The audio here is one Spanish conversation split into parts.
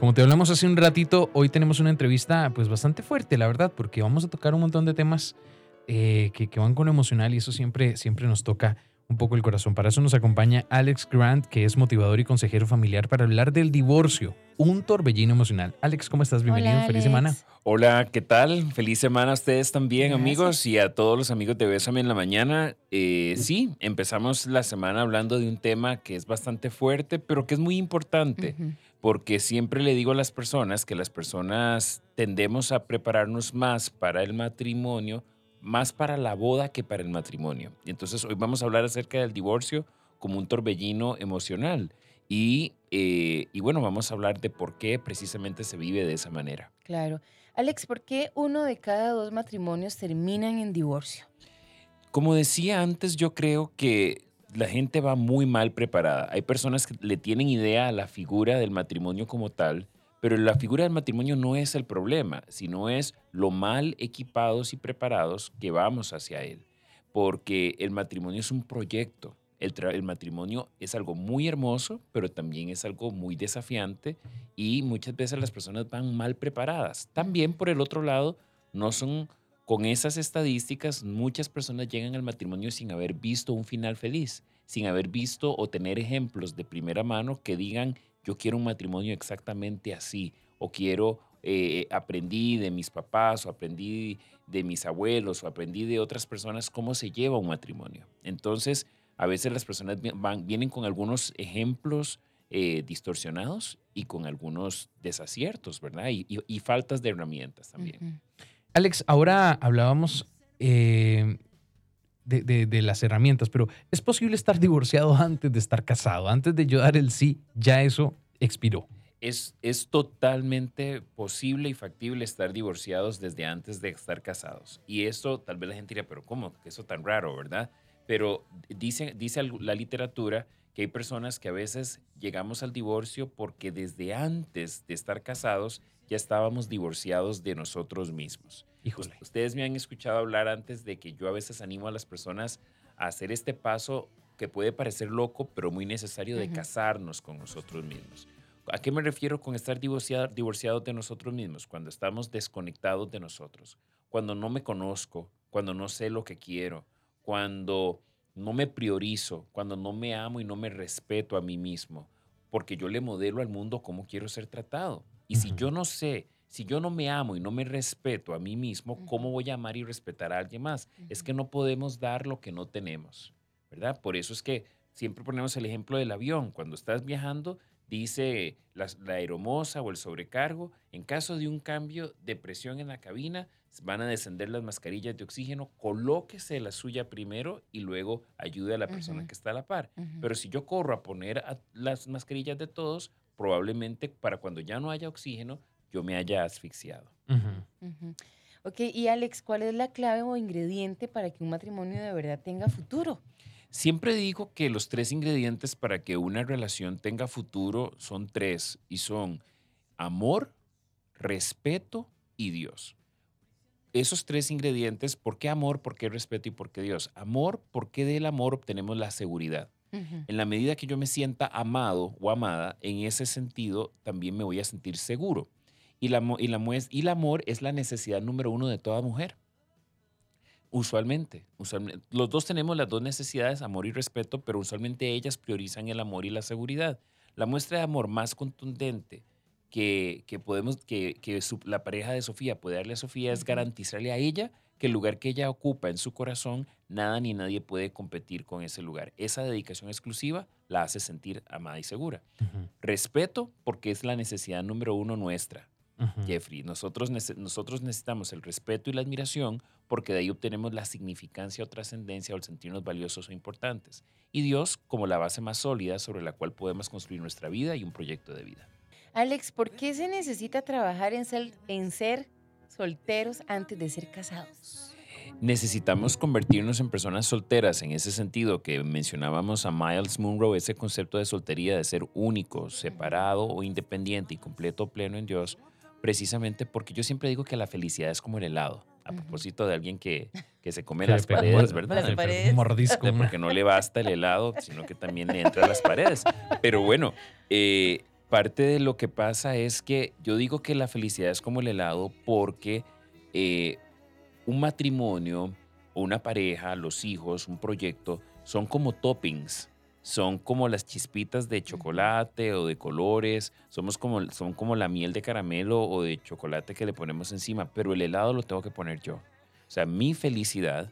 Como te hablamos hace un ratito, hoy tenemos una entrevista pues bastante fuerte, la verdad, porque vamos a tocar un montón de temas eh, que, que, van con lo emocional y eso siempre, siempre nos toca un poco el corazón. Para eso nos acompaña Alex Grant, que es motivador y consejero familiar para hablar del divorcio, un torbellino emocional. Alex, ¿cómo estás? Bienvenido, feliz semana. Hola, ¿qué tal? Feliz semana a ustedes también, amigos, y a todos los amigos de Bésame en la Mañana. Eh, sí, empezamos la semana hablando de un tema que es bastante fuerte, pero que es muy importante, porque siempre le digo a las personas que las personas tendemos a prepararnos más para el matrimonio más para la boda que para el matrimonio. Entonces hoy vamos a hablar acerca del divorcio como un torbellino emocional. Y, eh, y, bueno, vamos a hablar de por qué precisamente se vive de esa manera. Claro. Alex, ¿por qué uno de cada dos matrimonios terminan en divorcio? Como decía antes, yo creo que la gente va muy mal preparada. Hay personas que le tienen idea a la figura del matrimonio como tal, pero la figura del matrimonio no es el problema, sino es lo mal equipados y preparados que vamos hacia él. Porque el matrimonio es un proyecto. El, matrimonio es algo muy hermoso, pero también es algo muy desafiante y muchas veces las personas van mal preparadas. También por el otro lado, no son con esas estadísticas, muchas personas llegan al matrimonio sin haber visto un final feliz, sin haber visto o tener ejemplos de primera mano que digan, yo quiero un matrimonio exactamente así, o quiero, eh, aprendí de mis papás, o aprendí de mis abuelos, o aprendí de otras personas cómo se lleva un matrimonio. Entonces, a veces las personas van, vienen con algunos ejemplos eh, distorsionados y con algunos desaciertos, ¿verdad? Y, faltas de herramientas también. Alex, ahora hablábamos eh, de, las herramientas, pero ¿es posible estar divorciado antes de estar casado? Antes de yo dar el sí, ya eso expiró. Es, es totalmente posible y factible estar divorciados desde antes de estar casados. Y eso tal vez la gente diría, pero ¿cómo? Eso tan raro, ¿verdad? Pero dice, dice la literatura que hay personas que a veces llegamos al divorcio porque desde antes de estar casados ya estábamos divorciados de nosotros mismos. Híjole. Ustedes me han escuchado hablar antes de que yo a veces animo a las personas a hacer este paso que puede parecer loco, pero muy necesario de casarnos con nosotros mismos. ¿A qué me refiero con estar divorciados de nosotros mismos? Cuando estamos desconectados de nosotros, cuando no me conozco, cuando no sé lo que quiero, cuando no me priorizo, cuando no me amo y no me respeto a mí mismo, porque yo le modelo al mundo cómo quiero ser tratado. Y si yo no sé, si yo no me amo y no me respeto a mí mismo, ¿cómo voy a amar y respetar a alguien más? Es que no podemos dar lo que no tenemos, ¿verdad? Por eso es que siempre ponemos el ejemplo del avión. Cuando estás viajando, dice la, la aeromoza o el sobrecargo, en caso de un cambio de presión en la cabina, van a descender las mascarillas de oxígeno, colóquese la suya primero y luego ayude a la persona que está a la par. Pero si yo corro a poner las mascarillas de todos, probablemente para cuando ya no haya oxígeno, yo me haya asfixiado. Ok, y Alex, ¿cuál es la clave o ingrediente para que un matrimonio de verdad tenga futuro? Siempre digo que los tres ingredientes para que una relación tenga futuro son tres y son amor, respeto y Dios. Esos tres ingredientes, ¿por qué amor, por qué respeto y por qué Dios? Amor, porque del amor obtenemos la seguridad. En la medida que yo me sienta amado o amada, en ese sentido también me voy a sentir seguro. Y, la, y, la, y el amor es la necesidad número uno de toda mujer. Usualmente, usualmente, los dos tenemos las dos necesidades, amor y respeto, pero usualmente ellas priorizan el amor y la seguridad. La muestra de amor más contundente que, que podemos, que, que la pareja de Sofía puede darle a Sofía es garantizarle a ella que el lugar que ella ocupa en su corazón, nada ni nadie puede competir con ese lugar. Esa dedicación exclusiva la hace sentir amada y segura. Respeto, porque es la necesidad número uno nuestra. Jeffrey, nosotros, nosotros necesitamos el respeto y la admiración porque de ahí obtenemos la significancia o trascendencia o el sentirnos valiosos o importantes. Y Dios como la base más sólida sobre la cual podemos construir nuestra vida y un proyecto de vida. Alex, ¿por qué se necesita trabajar en ser, en ser solteros antes de ser casados? Necesitamos convertirnos en personas solteras en ese sentido que mencionábamos a Miles Munro, ese concepto de soltería, de ser único, separado o independiente y completo pleno en Dios, precisamente porque yo siempre digo que la felicidad es como el helado. A propósito de alguien que, que se come las paredes, ¿verdad? Las paredes. Mordisco. Porque no le basta el helado, sino que también le entra a las paredes. Pero bueno, eh, parte de lo que pasa es que yo digo que la felicidad es como el helado porque eh, un matrimonio, una pareja, los hijos, un proyecto, son como toppings. Son como las chispitas de chocolate o de colores, somos como, son como la miel de caramelo o de chocolate que le ponemos encima, pero el helado lo tengo que poner yo. O sea, mi felicidad,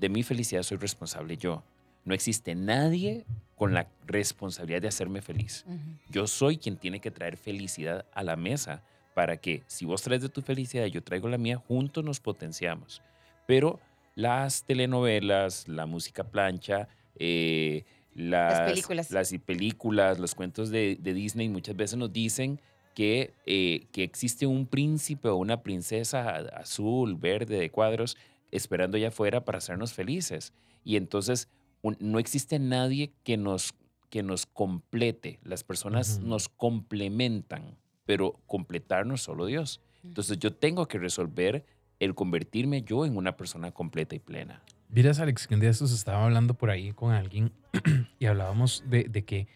de mi felicidad soy responsable yo. No existe nadie con la responsabilidad de hacerme feliz. Yo soy quien tiene que traer felicidad a la mesa para que si vos traes de tu felicidad y yo traigo la mía, juntos nos potenciamos. Pero las telenovelas, la música plancha, eh, las, películas. las películas, los cuentos de, Disney muchas veces nos dicen que, eh, que existe un príncipe o una princesa azul, verde, de cuadros, esperando allá afuera para hacernos felices. Y entonces no existe nadie que nos, que nos complete. Las personas nos complementan, pero completarnos solo Dios. Entonces yo tengo que resolver el convertirme yo en una persona completa y plena. Miras, Alex, que un día estos estaba hablando por ahí con alguien y hablábamos de, que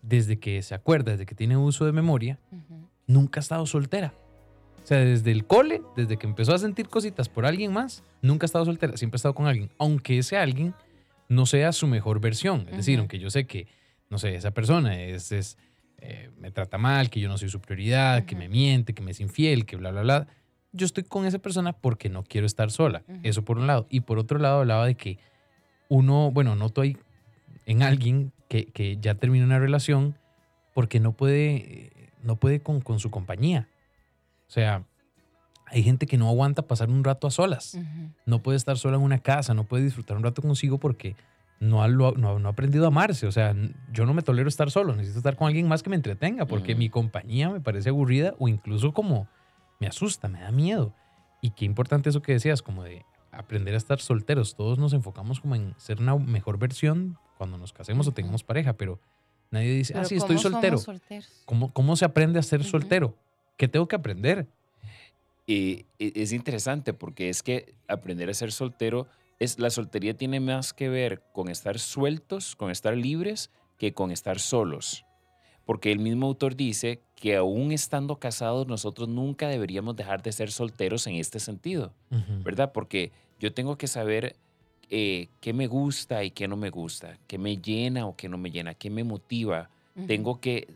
desde que se acuerda, desde que tiene uso de memoria, nunca ha estado soltera. O sea, desde el cole, desde que empezó a sentir cositas por alguien más, nunca ha estado soltera, siempre ha estado con alguien, aunque ese alguien no sea su mejor versión. Es decir, aunque yo sé que, no sé, esa persona es, es eh, me trata mal, que yo no soy su prioridad, que me miente, que me es infiel, que bla, bla, bla yo estoy con esa persona porque no quiero estar sola. Eso por un lado. Y por otro lado hablaba de que uno, bueno, noto ahí en alguien que, que ya terminó una relación porque no puede, no puede con, con, su compañía. O sea, hay gente que no aguanta pasar un rato a solas. No puede estar sola en una casa, no puede disfrutar un rato consigo porque no ha, no, no ha aprendido a amarse. O sea, yo no me tolero estar solo, necesito estar con alguien más que me entretenga porque mi compañía me parece aburrida o incluso como me asusta, me da miedo. Y qué importante eso que decías, como de aprender a estar solteros. Todos nos enfocamos como en ser una mejor versión cuando nos casemos o tengamos pareja, pero nadie dice, ah, sí, estoy soltero. ¿Cómo, ¿Cómo se aprende a ser soltero? ¿Qué tengo que aprender? Y es interesante porque es que aprender a ser soltero, es, la soltería tiene más que ver con estar sueltos, con estar libres, que con estar solos porque el mismo autor dice que aún estando casados nosotros nunca deberíamos dejar de ser solteros en este sentido, ¿verdad? Porque yo tengo que saber eh, qué me gusta y qué no me gusta, qué me llena o qué no me llena, qué me motiva. Tengo que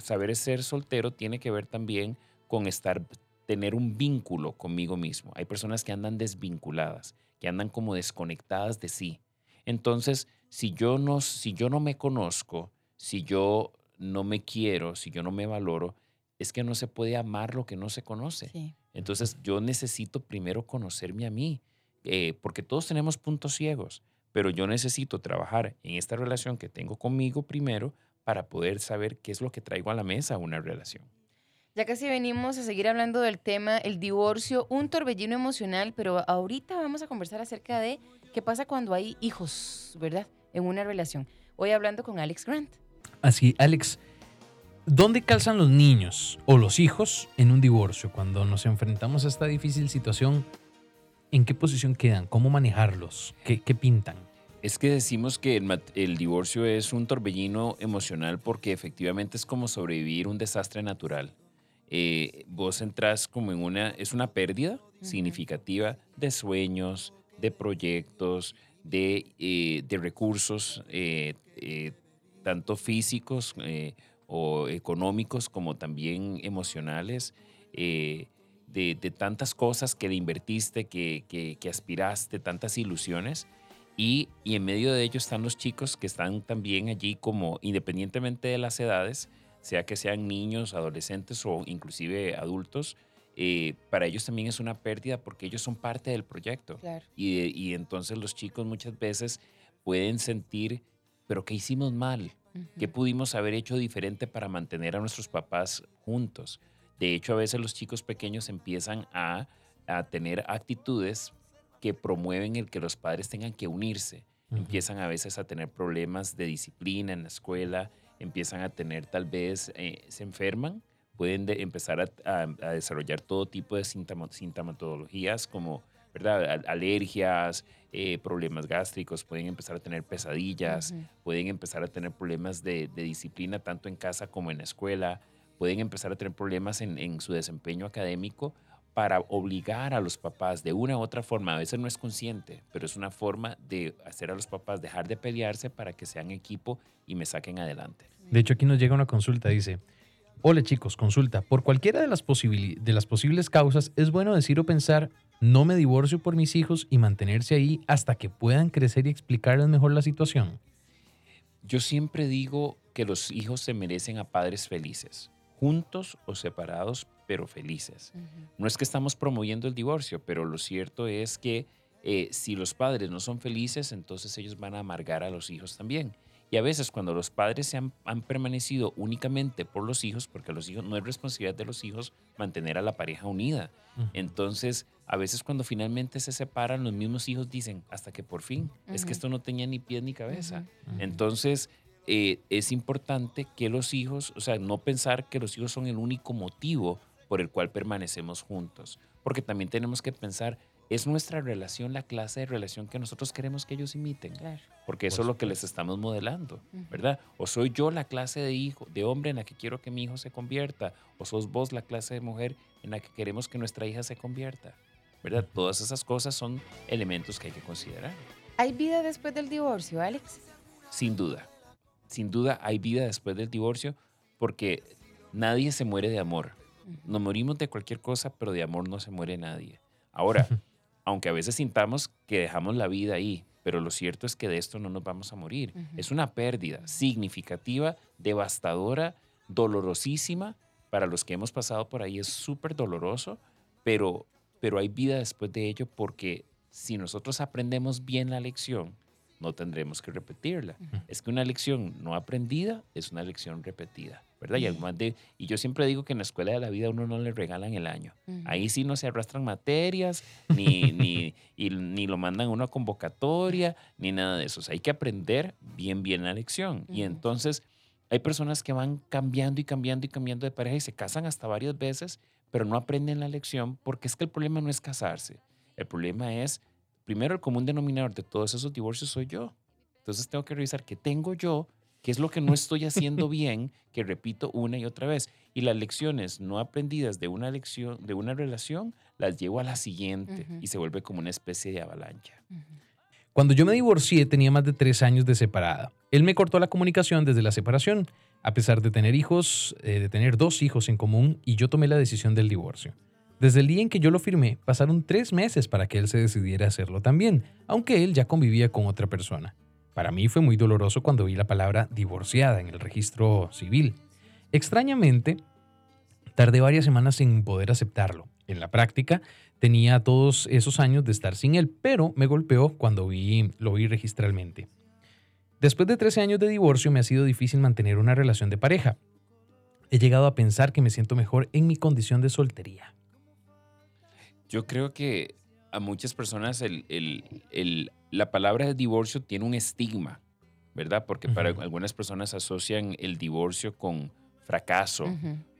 saber ser soltero tiene que ver también con estar tener un vínculo conmigo mismo. Hay personas que andan desvinculadas, que andan como desconectadas de sí. Entonces, si yo no, si yo no me conozco, si yo no me quiero, si yo no me valoro, es que no se puede amar lo que no se conoce. Entonces yo necesito primero conocerme a mí, eh, porque todos tenemos puntos ciegos, pero yo necesito trabajar en esta relación que tengo conmigo primero para poder saber qué es lo que traigo a la mesa a una relación. Ya casi venimos a seguir hablando del tema, el divorcio, un torbellino emocional, pero ahorita vamos a conversar acerca de qué pasa cuando hay hijos, ¿verdad? En una relación. Hoy hablando con Alex Grant. Así, Alex, ¿dónde calzan los niños o los hijos en un divorcio? Cuando nos enfrentamos a esta difícil situación, ¿en qué posición quedan? ¿Cómo manejarlos? ¿Qué, pintan? Es que decimos que el, divorcio es un torbellino emocional porque efectivamente es como sobrevivir un desastre natural. Eh, vos entras como en una, es una pérdida significativa de sueños, de proyectos, de, eh, recursos eh, tanto físicos o económicos como también emocionales, de, tantas cosas que le invertiste, que, que, aspiraste, tantas ilusiones. Y, y, en medio de ello están los chicos que están también allí como independientemente de las edades, sea que sean niños, adolescentes o inclusive adultos, eh, para ellos también es una pérdida porque ellos son parte del proyecto. Y, y, entonces los chicos muchas veces pueden sentir, pero ¿qué hicimos mal? ¿Qué pudimos haber hecho diferente para mantener a nuestros papás juntos? De hecho, a veces los chicos pequeños empiezan a, tener actitudes que promueven el que los padres tengan que unirse. Empiezan a veces a tener problemas de disciplina en la escuela, empiezan a tener tal vez, eh, se enferman, pueden empezar a, desarrollar todo tipo de sintomatologías como ¿verdad? Alergias, eh, problemas gástricos, pueden empezar a tener pesadillas, pueden empezar a tener problemas de, disciplina tanto en casa como en la escuela, pueden empezar a tener problemas en, en su desempeño académico para obligar a los papás de una u otra forma, a veces no es consciente, pero es una forma de hacer a los papás dejar de pelearse para que sean equipo y me saquen adelante. De hecho, aquí nos llega una consulta, dice, hola chicos, consulta, por cualquiera de las, de las posibles causas, es bueno decir o pensar, no me divorcio por mis hijos y mantenerse ahí hasta que puedan crecer y explicarles mejor la situación. Yo siempre digo que los hijos se merecen a padres felices, juntos o separados, pero felices. No es que estamos promoviendo el divorcio, pero lo cierto es que eh, si los padres no son felices, entonces ellos van a amargar a los hijos también. Y a veces cuando los padres se han, permanecido únicamente por los hijos, porque los hijos no es responsabilidad de los hijos mantener a la pareja unida. Entonces, a veces cuando finalmente se separan, los mismos hijos dicen, hasta que por fin, es que esto no tenía ni pie ni cabeza. Entonces, eh, es importante que los hijos, o sea, no pensar que los hijos son el único motivo por el cual permanecemos juntos. Porque también tenemos que pensar, ¿es nuestra relación la clase de relación que nosotros queremos que ellos imiten? Porque eso es lo que les estamos modelando, ¿verdad? O soy yo la clase de hijo, de hombre en la que quiero que mi hijo se convierta, o sos vos la clase de mujer en la que queremos que nuestra hija se convierta, ¿verdad? Todas esas cosas son elementos que hay que considerar. ¿Hay vida después del divorcio, Alex? Sin duda. Sin duda hay vida después del divorcio porque nadie se muere de amor. Nos morimos de cualquier cosa, pero de amor no se muere nadie. Ahora, aunque a veces sintamos que dejamos la vida ahí, pero lo cierto es que de esto no nos vamos a morir. Es una pérdida significativa, devastadora, dolorosísima. Para los que hemos pasado por ahí es súper doloroso, pero, pero hay vida después de ello porque si nosotros aprendemos bien la lección, no tendremos que repetirla. Es que una lección no aprendida es una lección repetida. ¿Verdad? Y, y yo siempre digo que en la escuela de la vida uno no le regalan el año. Ahí sí no se arrastran materias, ni, ni, ni lo mandan a una convocatoria, ni nada de eso. hay que aprender bien, bien la lección. Y entonces hay personas que van cambiando y cambiando y cambiando de pareja y se casan hasta varias veces, pero no aprenden la lección porque es que el problema no es casarse. El problema es, primero, el común denominador de todos esos divorcios soy yo. Entonces tengo que revisar qué tengo yo qué es lo que no estoy haciendo bien, que repito una y otra vez. Y las lecciones no aprendidas de una lección, de una relación, las llevo a la siguiente y se vuelve como una especie de avalancha. Cuando yo me divorcié tenía más de tres años de separada. Él me cortó la comunicación desde la separación, a pesar de tener hijos, eh, de tener dos hijos en común, y yo tomé la decisión del divorcio. Desde el día en que yo lo firmé, pasaron tres meses para que él se decidiera a hacerlo también, aunque él ya convivía con otra persona. Para mí fue muy doloroso cuando vi la palabra divorciada en el registro civil. Extrañamente, tardé varias semanas en poder aceptarlo. En la práctica, tenía todos esos años de estar sin él, pero me golpeó cuando vi, lo vi registralmente. Después de 13 años de divorcio me ha sido difícil mantener una relación de pareja. He llegado a pensar que me siento mejor en mi condición de soltería. Yo creo que a muchas personas el, el, la palabra de divorcio tiene un estigma, ¿verdad? Porque para algunas personas asocian el divorcio con fracaso,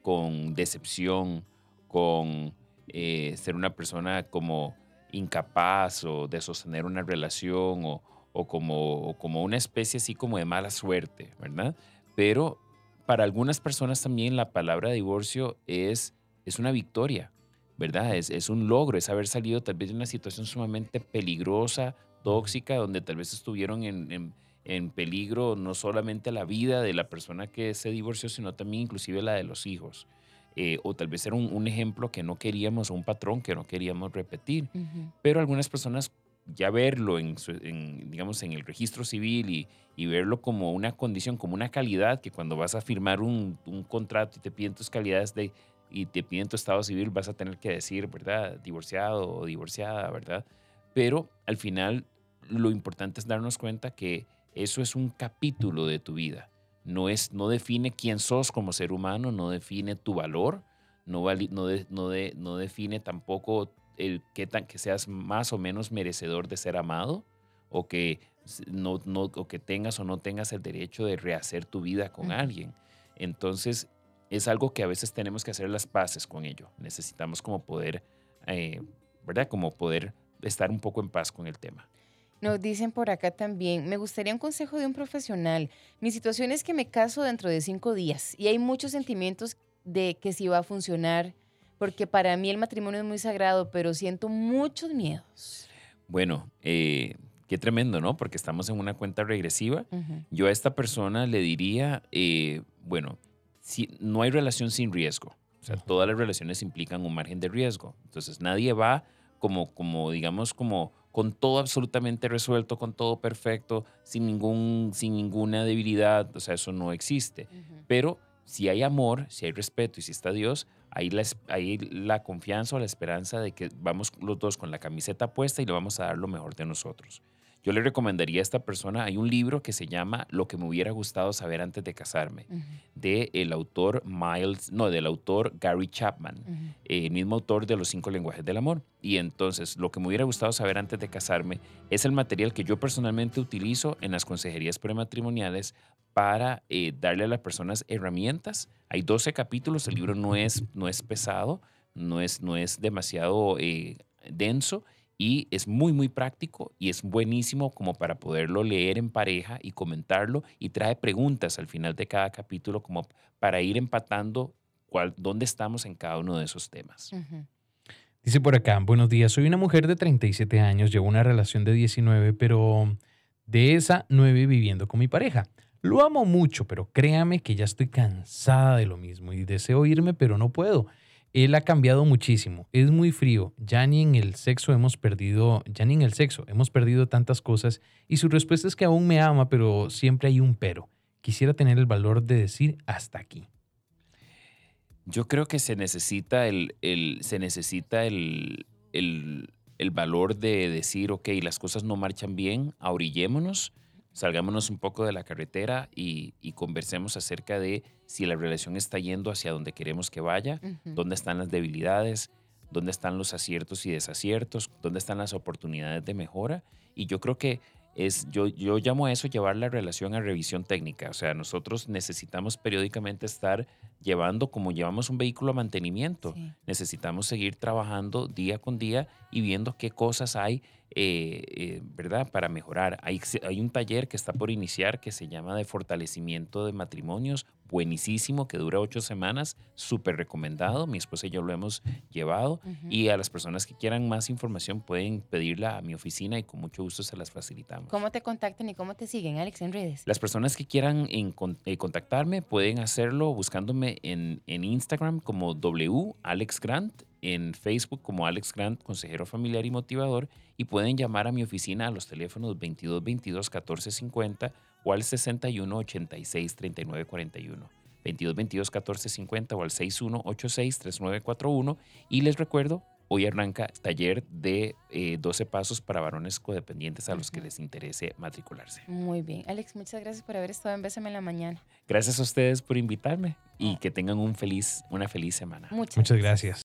con decepción, con eh, ser una persona como incapaz o de sostener una relación o, como, como una especie así como de mala suerte, ¿verdad? Pero para algunas personas también la palabra divorcio es, es una victoria, ¿verdad? Es, es un logro, es haber salido tal vez de una situación sumamente peligrosa, tóxica, donde tal vez estuvieron en, en, peligro no solamente la vida de la persona que se divorció, sino también inclusive la de los hijos. Eh, o tal vez era un, ejemplo que no queríamos, un patrón que no queríamos repetir. Pero algunas personas ya verlo en, digamos, en el registro civil y, y, verlo como una condición, como una calidad, que cuando vas a firmar un, un contrato y te piden tus calidades de, y te piden tu estado civil, vas a tener que decir, ¿verdad? Divorciado o divorciada, ¿verdad? Pero al final lo importante es darnos cuenta que eso es un capítulo de tu vida. No, es, no define quién sos como ser humano, no define tu valor, no, no, no, no define tampoco el qué tan, que seas más o menos merecedor de ser amado o que, no, no, o que tengas o no tengas el derecho de rehacer tu vida con alguien. Entonces, es algo que a veces tenemos que hacer las paces con ello. Necesitamos como poder, eh, ¿verdad? Como poder estar un poco en paz con el tema. Nos dicen por acá también, me gustaría un consejo de un profesional. Mi situación es que me caso dentro de cinco días y hay muchos sentimientos de que si va a funcionar, porque para mí el matrimonio es muy sagrado, pero siento muchos miedos. Bueno, eh, qué tremendo, ¿no? Porque estamos en una cuenta regresiva. Yo a esta persona le diría, eh, bueno, si, no hay relación sin riesgo. O sea, todas las relaciones implican un margen de riesgo. Entonces, nadie va como, como digamos, como con todo absolutamente resuelto, con todo perfecto, sin, ningún, sin ninguna debilidad. O sea, eso no existe. Pero si hay amor, si hay respeto y si está Dios, hay la, la confianza o la esperanza de que vamos los dos con la camiseta puesta y le vamos a dar lo mejor de nosotros. Yo le recomendaría a esta persona, hay un libro que se llama Lo que me hubiera gustado saber antes de casarme, de el autor Miles, no, del autor Gary Chapman, el mismo autor de Los cinco lenguajes del amor. Y entonces, lo que me hubiera gustado saber antes de casarme es el material que yo personalmente utilizo en las consejerías prematrimoniales para eh, darle a las personas herramientas. Hay 12 capítulos, el libro no es, no es pesado, no es, no es demasiado eh, denso y es muy, muy práctico y es buenísimo como para poderlo leer en pareja y comentarlo y trae preguntas al final de cada capítulo como para ir empatando cuál, dónde estamos en cada uno de esos temas. Dice por acá, buenos días, soy una mujer de 37 años, llevo una relación de 19, pero de esa 9 viviendo con mi pareja. Lo amo mucho, pero créame que ya estoy cansada de lo mismo y deseo irme, pero no puedo. Él ha cambiado muchísimo, es muy frío, ya ni en el sexo hemos perdido, ya ni en el sexo hemos perdido tantas cosas y su respuesta es que aún me ama, pero siempre hay un pero. Quisiera tener el valor de decir hasta aquí. Yo creo que se necesita el, se necesita el, el, el valor de decir, ok, las cosas no marchan bien, ahorillémonos salgámonos un poco de la carretera y, conversemos acerca de si la relación está yendo hacia donde queremos que vaya, dónde están las debilidades, dónde están los aciertos y desaciertos, dónde están las oportunidades de mejora. Y yo creo que es, yo, yo llamo a eso llevar la relación a revisión técnica. O sea, nosotros necesitamos periódicamente estar llevando como llevamos un vehículo a mantenimiento. Necesitamos seguir trabajando día con día y viendo qué cosas hay eh, eh, ¿verdad? Para mejorar. Hay, hay un taller que está por iniciar que se llama de fortalecimiento de matrimonios, buenísimo, que dura ocho semanas, súper recomendado. Mi esposa y yo lo hemos llevado. Y a las personas que quieran más información pueden pedirla a mi oficina y con mucho gusto se las facilitamos. ¿Cómo te contactan y cómo te siguen, Alex, en redes? Las personas que quieran en, eh, contactarme pueden hacerlo buscándome en, en Instagram como W Alex Grant en Facebook como Alex Grant, consejero familiar y motivador, y pueden llamar a mi oficina a los teléfonos 2222 1450 o al 61 86 39 41. 2222 1450 o al 6186 3941 y les recuerdo Hoy arranca taller de 12 eh, pasos para varones codependientes a los que les interese matricularse. Muy bien. Alex, muchas gracias por haber estado en Bésame en la Mañana. Gracias a ustedes por invitarme y que tengan un feliz, una feliz semana. muchas gracias.